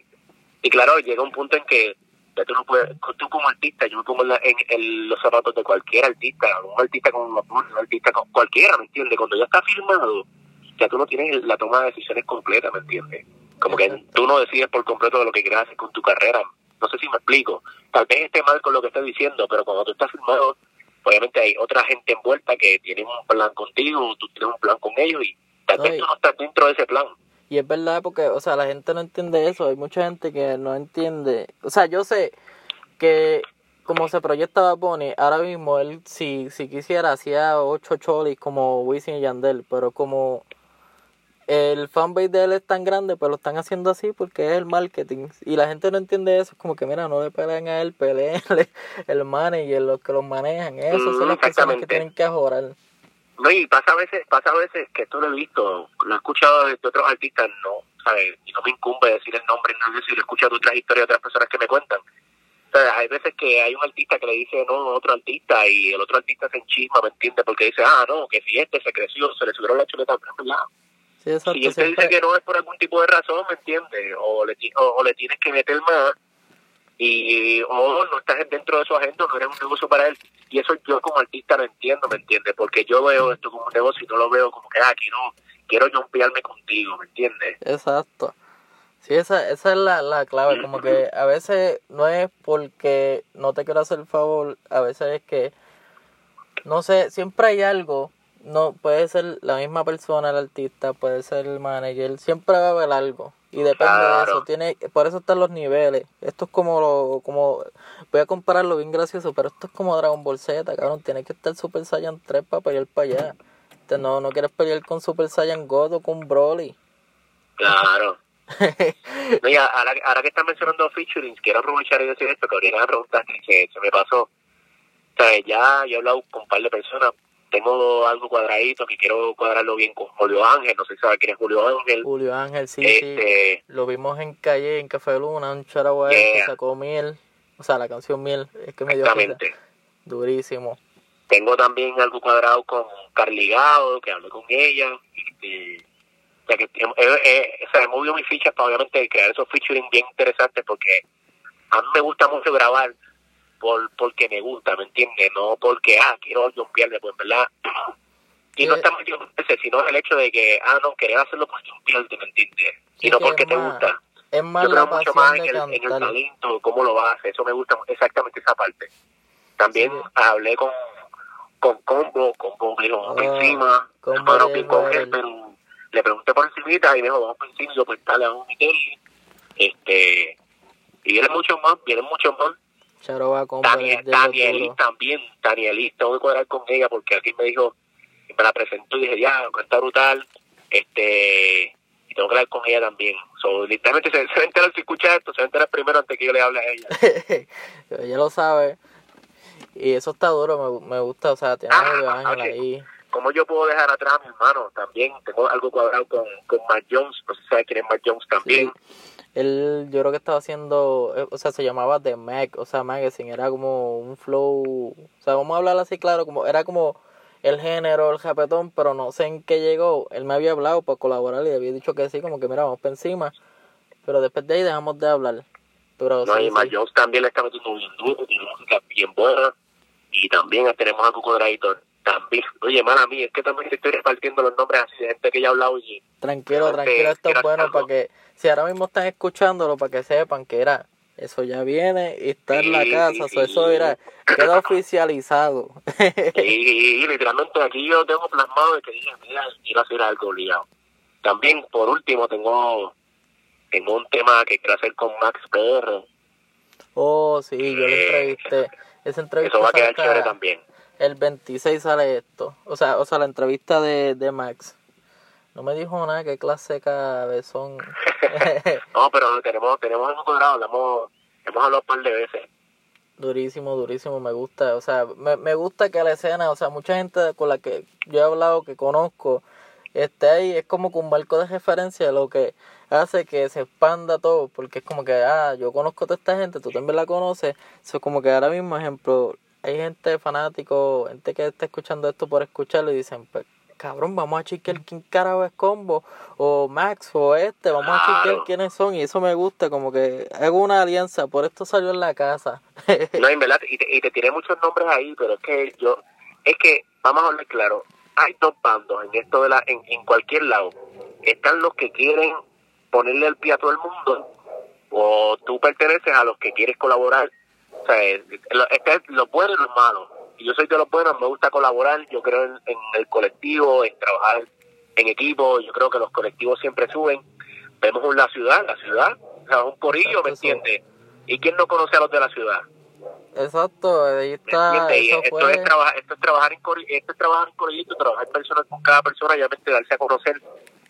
Y, claro, llega un punto en que ya tú no puedes, tú como artista, yo me pongo en, los zapatos de cualquier artista, un artista con un artista con cualquiera, ¿me entiendes? Cuando ya está firmado, ya tú no tienes la toma de decisiones completa, ¿me entiendes? Como que tú no decides por completo de lo que quieres hacer con tu carrera. No sé si me explico. Tal vez esté mal con lo que estoy diciendo, pero cuando tú estás firmado, obviamente hay otra gente envuelta que tiene un plan contigo, tú tienes un plan con ellos y tal vez tú no estás dentro de ese plan. Y es verdad porque, o sea, la gente no entiende eso. Hay mucha gente que no entiende. O sea, yo sé que como se proyecta Bad ahora mismo él, si, si quisiera, hacía ocho cholis como Wisin y Yandel, pero como el fanbase de él es tan grande, pues lo están haciendo así porque es el marketing. Y la gente no entiende eso. Es como que, mira, no le peleen a él, peleenle el manager, los que los manejan. Eso son las personas que tienen que mejorar. No, y pasa a veces, pasa a veces que esto lo he visto, lo he escuchado de, otros artistas, no, ¿sabes? Y no me incumbe decir el nombre, no sé si lo he escuchado de otras historias de otras personas que me cuentan. O sea, hay veces que hay un artista que le dice no a otro artista y el otro artista se enchisma, ¿me entiende? Porque dice, ah, no, que si este se creció, se le subieron la chuleta, ¿verdad? Sí, exacto, y él dice que no es por algún tipo de razón, ¿me entiende? O le, o, le tienes que meter más y o no estás dentro de su agenda, no eres un negocio para él. Y eso yo como artista lo entiendo, ¿me entiendes? Porque yo veo esto como un negocio y no lo veo como que, ah, quiero, quiero jumpearme contigo, ¿me entiendes? Exacto. Sí, esa, esa es la, la clave, como que a veces no es porque no te quiero hacer el favor, a veces es que, no sé, siempre hay algo, no puede ser la misma persona, el artista, puede ser el manager, siempre va a haber algo. Y depende de eso, tiene, por eso están los niveles. Esto es como lo, como, voy a compararlo bien gracioso, pero esto es como Dragon Ball Z, cabrón, tiene que estar Super Saiyan 3 para pelear para allá. no, no quieres pelear con Super Saiyan God o con Broly. Claro. no, ya, ahora, ahora, que están mencionando featurings, quiero aprovechar y decir esto, que ahorita una pregunta que se me pasó. O sea, ya yo he hablado con un par de personas, tengo algo cuadradito que quiero cuadrarlo bien con Julio Ángel, no sé si sabe quién es Julio Ángel. Julio Ángel, sí, este, sí. Lo vimos en calle, en Café Luna, un charaguay que sacó Miel, o sea, la canción Miel, es que me dio Durísimo. Tengo también algo cuadrado con Carligado, que hablé con ella, este, ya que eh, eh, se me movió mi ficha para obviamente crear esos featuring bien interesantes porque a mí me gusta mucho grabar por porque me gusta, ¿me entiendes? No porque, ah, quiero jumpearle, pues, ¿verdad? Y no eh, estamos ese, sino el hecho de que, ah, no, querer hacerlo por jumpearte, ¿me entiendes? Sino porque te gusta. Es más Yo creo mucho más en el, en el, talento, cómo lo hace, eso me gusta exactamente esa parte. También hablé con con Combo, Combo me dijo, oh, encima, con él, pero le pregunté por encimita y me dijo, vamos por encima, yo pues dale, vamos meterle. Este, y vienen muchos más, vienen muchos más. Daniel, Daniel también, Danielis, tengo que cuadrar con ella porque alguien me dijo, me la presentó y dije, ya, está brutal, este, y tengo que hablar con ella también. So, literalmente se, se va a enterar si escucha esto, se va a enterar primero antes que yo le hable a ella. ella lo sabe. Y eso está duro, me, me gusta, o sea, tiene ah, Ángel ahí. ¿Cómo yo puedo dejar atrás a mi hermano? También tengo algo cuadrado con, con Matt Jones, no sé si sabes quién es Matt Jones también. Él, yo creo que estaba haciendo, eh, o sea, se llamaba The Mac, o sea, Magazine, era como un flow, o sea, vamos a hablar así claro, como era como el género, el japetón, pero no sé en qué llegó. Él me había hablado para colaborar y había dicho que sí, como que mira, vamos para encima, pero después de ahí dejamos de hablar. Pero no, y Matt Jones también le está metiendo bien duro, tiene música bien buena, y también tenemos a Cuco Drayton también, oye, mala mía, es que también estoy repartiendo los nombres así de gente que ya ha hablado y... Tranquilo, tranquilo, esto es bueno para que, si ahora mismo están escuchándolo, para que sepan que era, eso ya viene y está en la casa, eso era, queda oficializado. y, literalmente aquí yo tengo plasmado de que dije, mira, quiero hacer algo obligado. También, por último, tengo, tengo un tema que quiero hacer con Max PR. Oh, sí, yo le eh, entrevisté. Esa entrevista eso va a quedar chévere también el 26 sale esto. O sea, o sea, la entrevista de, de Max. No me dijo nada, qué clase de cabezón. no, pero tenemos, tenemos algo cuadrado, hemos, hemos hablado un par de veces. Durísimo, durísimo, me gusta. O sea, me, me gusta que la escena, o sea, mucha gente con la que yo he hablado, que conozco, esté ahí, es como que un marco de referencia, lo que hace que se expanda todo, porque es como que, ah, yo conozco a toda esta gente, tú también la conoces. Eso es como que ahora mismo, ejemplo, hay gente fanático, gente que está escuchando esto por escucharlo y dicen, pues, cabrón, vamos a chequear quién carajo es Combo, o Max, o este, vamos a chequear quiénes son, y eso me gusta, como que hago una alianza, por esto salió en la casa. no, en verdad, y te, y te tiré muchos nombres ahí, pero es que yo, es que, vamos a hablar claro, hay dos bandos en esto de la, en, en cualquier lado. Están los que quieren ponerle el pie a todo el mundo, o tú perteneces a los que quieres colaborar o sea, este es lo bueno y lo malo. Y yo soy de los buenos, me gusta colaborar, yo creo en, el colectivo, en trabajar en equipo, yo creo que los colectivos siempre suben. Vemos la ciudad, la ciudad, o sea, un corillo, ¿me entiendes? ¿Y quién no conoce a los de la ciudad? Exacto, ahí está. esto, es trabajar, esto es trabajar en esto es trabajar en corillito, trabajar personas con cada persona y obviamente darse a conocer.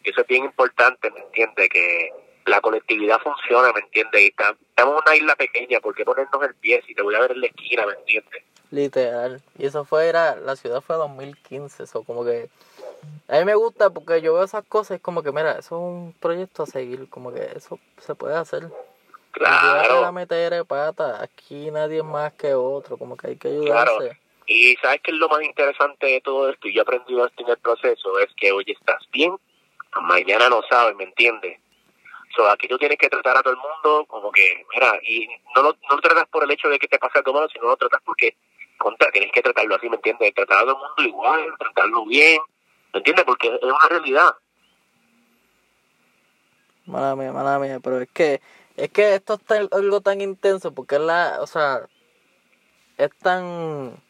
Eso es bien importante, ¿me entiendes? Que la colectividad funciona, ¿me entiendes? Estamos en una isla pequeña, ¿por qué ponernos el pie si te voy a ver en la esquina, ¿me entiendes? Literal. Y eso fue, era, la ciudad fue 2015, eso como que... A mí me gusta porque yo veo esas cosas y es como que, mira, eso es un proyecto a seguir, como que eso se puede hacer. Claro. la meter de pata, aquí nadie es más que otro, como que hay que ayudarse. Claro. Y sabes que es lo más interesante de todo esto, y yo he aprendido esto en el proceso, es que hoy estás bien, mañana no sabes, ¿me entiendes? Aquí tú tienes que tratar a todo el mundo como que, mira, y no lo, no lo tratas por el hecho de que te pase algo malo, sino lo tratas porque, contra, tienes que tratarlo así, ¿me entiendes? Tratar a todo el mundo igual, tratarlo bien, ¿me entiendes? Porque es una realidad. Mala mía, mala mía, pero es que, es que esto está algo tan intenso, porque es la, o sea, es tan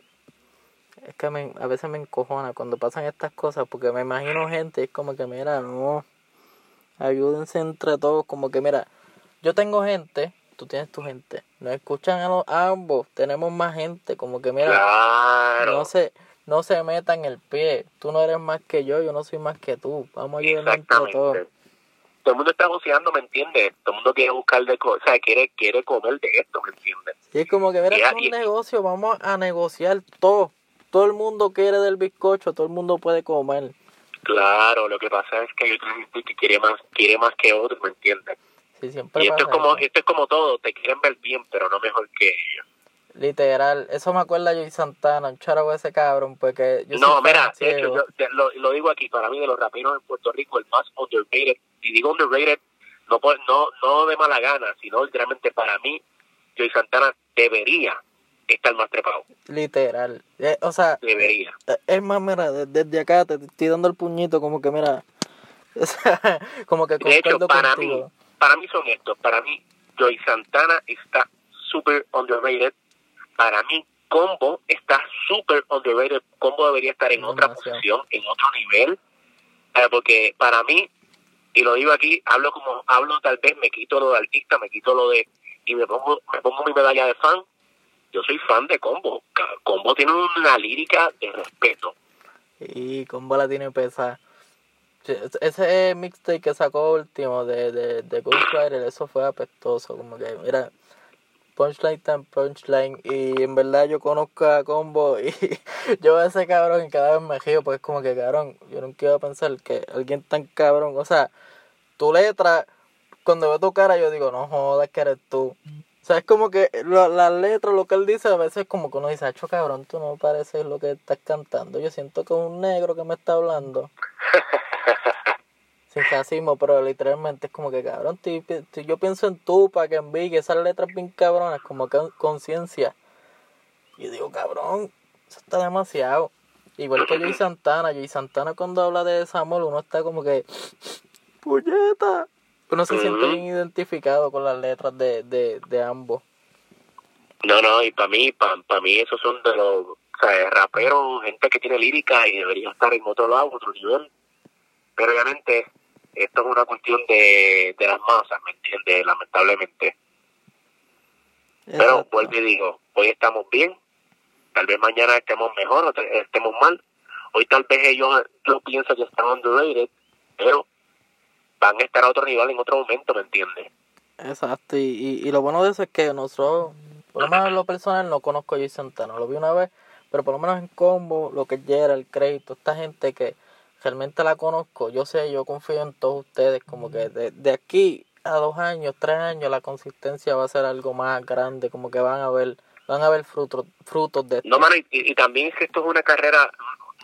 es que a veces me encojona cuando pasan estas cosas porque me imagino gente es como que mira no ayúdense entre todos como que mira yo tengo gente tú tienes tu gente nos escuchan a, los, ambos tenemos más gente como que mira claro. no se no se metan el pie tú no eres más que yo yo no soy más que tú vamos a ayudarnos entre todos todo el mundo está negociando, ¿me entiendes? Todo el mundo quiere buscar de cosas, o sea, quiere, quiere comer de esto, ¿me entiendes? Sí, es como que, mira, es un negocio, vamos a negociar todo todo el mundo quiere del bizcocho, todo el mundo puede comer. Claro, lo que pasa es que hay otra gente que quiere más, quiere más que otro, ¿me entiendes? Sí, siempre y esto es como, esto es como todo, te quieren ver bien, pero no mejor que ellos. Literal, eso me acuerda yo y Santana, un charago ese cabrón, porque yo No, mira, de hecho, yo, lo, lo, digo aquí, para mí de los raperos en Puerto Rico, el más underrated, y digo underrated, no, no, no de mala gana, sino literalmente para mí, Joey Santana debería estar más trepado. Literal. Eh, o sea, debería. Eh, es más, mira, desde acá te estoy dando el puñito como que, mira, como que De hecho, para mí, para mí son estos. Para mí, Joy Santana está súper underrated. Para mí, Combo está súper underrated. Combo debería estar en otra posición, en otro nivel. Eh, porque para mí, y lo digo aquí, hablo como hablo tal vez, me quito lo de artista, me quito lo de... Y me pongo, me pongo mi medalla de fan yo soy fan de Combo. Combo tiene una lírica de respeto. Y Combo la tiene pesada. Ese mixtape que sacó último de, de, de Ghost eso fue apestoso. Como que, mira, punchline tan punchline. Y en verdad yo conozco a Combo y yo a ese cabrón y cada vez me río porque es como que cabrón. Yo no quiero pensar que alguien tan cabrón. O sea, tu letra, cuando veo tu cara, yo digo, no jodas que eres tú. O sea, es como que la, la letra, lo que él dice, a veces como que uno dice, acho cabrón, tú no pareces lo que estás cantando. Yo siento que es un negro que me está hablando. Sin racismo, pero literalmente es como que cabrón, yo pienso en Tupac, en Big, esas letras bien cabronas, como que conciencia. Y digo, cabrón, eso está demasiado. Igual que Jay Santana, Jay Santana cuando habla de Samuel, uno está como que, puñeta, uno se siente bien identificado con las letras de, de, de ambos. No, no, y para mí, para mí esos son de los o sea, raperos, gente que tiene lírica y debería estar en otro lado, otro nivel. Pero obviamente esto es una cuestión de, de las masas, ¿me entiendes? Lamentablemente. Pero vuelvo y digo, hoy estamos bien, tal vez mañana estemos mejor o estemos mal. Hoy tal vez ellos yo pienso que están underrated, pero van a estar a otro nivel en otro momento, ¿me entiendes? Exacto, y, y, lo bueno de eso es que nosotros, por lo menos en lo personal, no conozco a Jay Santana, lo vi una vez, pero por lo menos en combo, lo que era el crédito, esta gente que realmente la conozco, yo sé, yo confío en todos ustedes, como que de, de aquí a dos años, tres años, la consistencia va a ser algo más grande, como que van a ver, van a ver frutos, frutos de esto. No, mano, y, y, también es que esto es una carrera,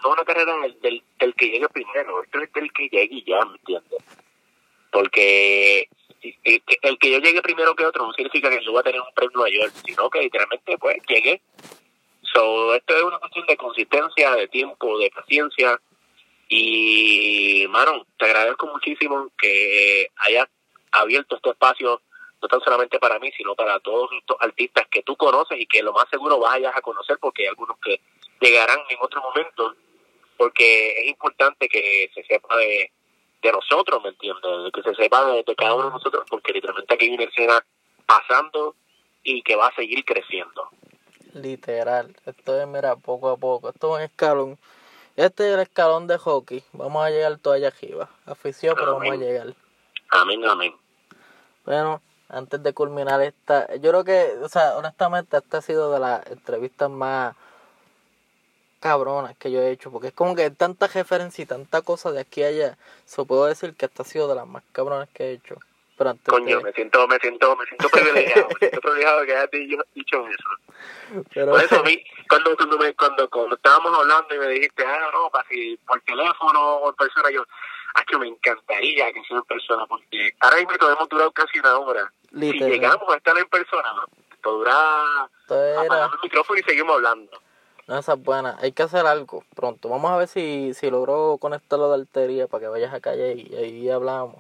no una carrera del, del, que llegue primero, esto es del que llegue y ya, ¿me entiendes? Porque el que yo llegue primero que otro no significa que yo voy a tener un premio mayor, sino que literalmente pues llegué. So, esto es una cuestión de consistencia, de tiempo, de paciencia. Y, mano, te agradezco muchísimo que hayas abierto este espacio, no tan solamente para mí, sino para todos estos artistas que tú conoces y que lo más seguro vayas a conocer, porque hay algunos que llegarán en otro momento, porque es importante que se sepa de de nosotros, ¿me entiendes? De que se sepa de, cada uno de nosotros, porque literalmente aquí hay una escena pasando y que va a seguir creciendo. Literal, esto es, mira, poco a poco, esto es un escalón. Este es el escalón de hockey, vamos a llegar todavía arriba. Afición, pero vamos a llegar. Amén, amén. Bueno, antes de culminar esta, yo creo que, o sea, honestamente, esta ha sido de las entrevistas más cabronas que yo he hecho, porque es como que tanta referencia y tanta cosa de aquí a allá, se puedo decir que esta ha sido de las más cabronas que he hecho. Pero antes Coño, de- me siento, me siento, me siento privilegiado, me siento privilegiado de que hayas dicho, eso. pero- Por eso a mí, cuando, cuando, me, cuando, cuando estábamos hablando y me dijiste, ah, no, para si por teléfono o en persona, yo, ah, que me encantaría que sea en persona, porque ahora mismo hemos durado casi una hora. Literal. Si llegamos a estar en persona, esto dura Esto era- apagando el micrófono y seguimos hablando. No, esa es buena. Hay que hacer algo pronto. Vamos a ver si, si logro conectarlo de altería para que vayas a calle y ahí hablamos.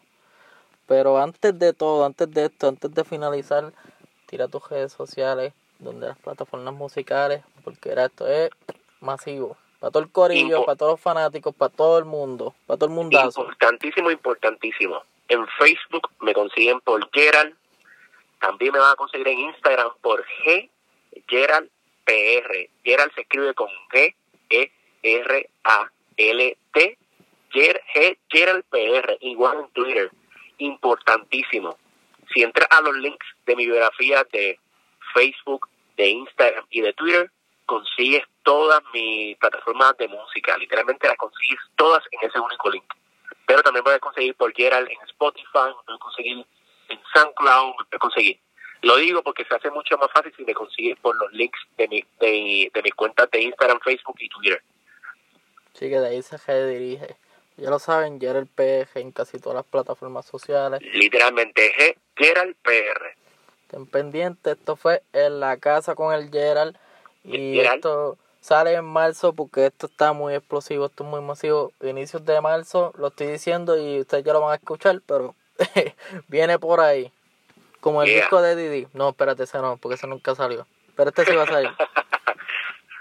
Pero antes de todo, antes de esto, antes de finalizar, tira tus redes sociales, donde las plataformas musicales, porque era esto es masivo. Para todo el corillo, Impo- para todos los fanáticos, para todo el mundo, para todo el mundazo. Importantísimo, importantísimo. En Facebook me consiguen por Gerald. También me van a conseguir en Instagram por G Gerald PR. Gerald se escribe con G E R A L T. Gerald PR. Igual en Twitter. Importantísimo. Si entras a los links de mi biografía de Facebook, de Instagram y de Twitter, consigues todas mis plataformas de música. Literalmente las consigues todas en ese único link. Pero también puedes conseguir por Gerald en Spotify, puedes conseguir en SoundCloud, puedes conseguir. Lo digo porque se hace mucho más fácil si me consigues por los links de, mi, de, de mis cuentas de Instagram, Facebook y Twitter. Así que de ahí se redirige. Ya lo saben, el PG en casi todas las plataformas sociales. Literalmente G Gerald PR. Estén pendientes, esto fue en la casa con el Gerald. Y Gerald. esto sale en marzo porque esto está muy explosivo, esto es muy masivo. Inicios de marzo, lo estoy diciendo y ustedes ya lo van a escuchar, pero viene por ahí. Como el Yeah. disco de Didi. No, espérate, ese no, porque ese nunca salió. Pero este sí va a salir.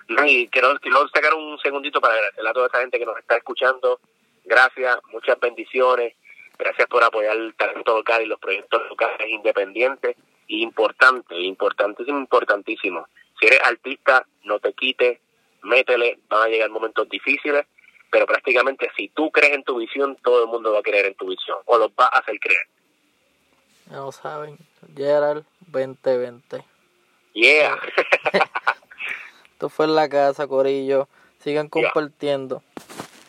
No, y quiero, quiero sacar un segundito para agradecerle a toda esa gente que nos está escuchando. Gracias, muchas bendiciones. Gracias por apoyar el talento local y los proyectos locales independientes. Importante, importantísimo, importantísimo. Si eres artista, no te quites, métele, van a llegar momentos difíciles, pero prácticamente si tú crees en tu visión, todo el mundo va a creer en tu visión, o los va a hacer creer. Ya lo saben. Gerald 2020. Yeah. Esto fue en la casa, Corillo. Sigan compartiendo.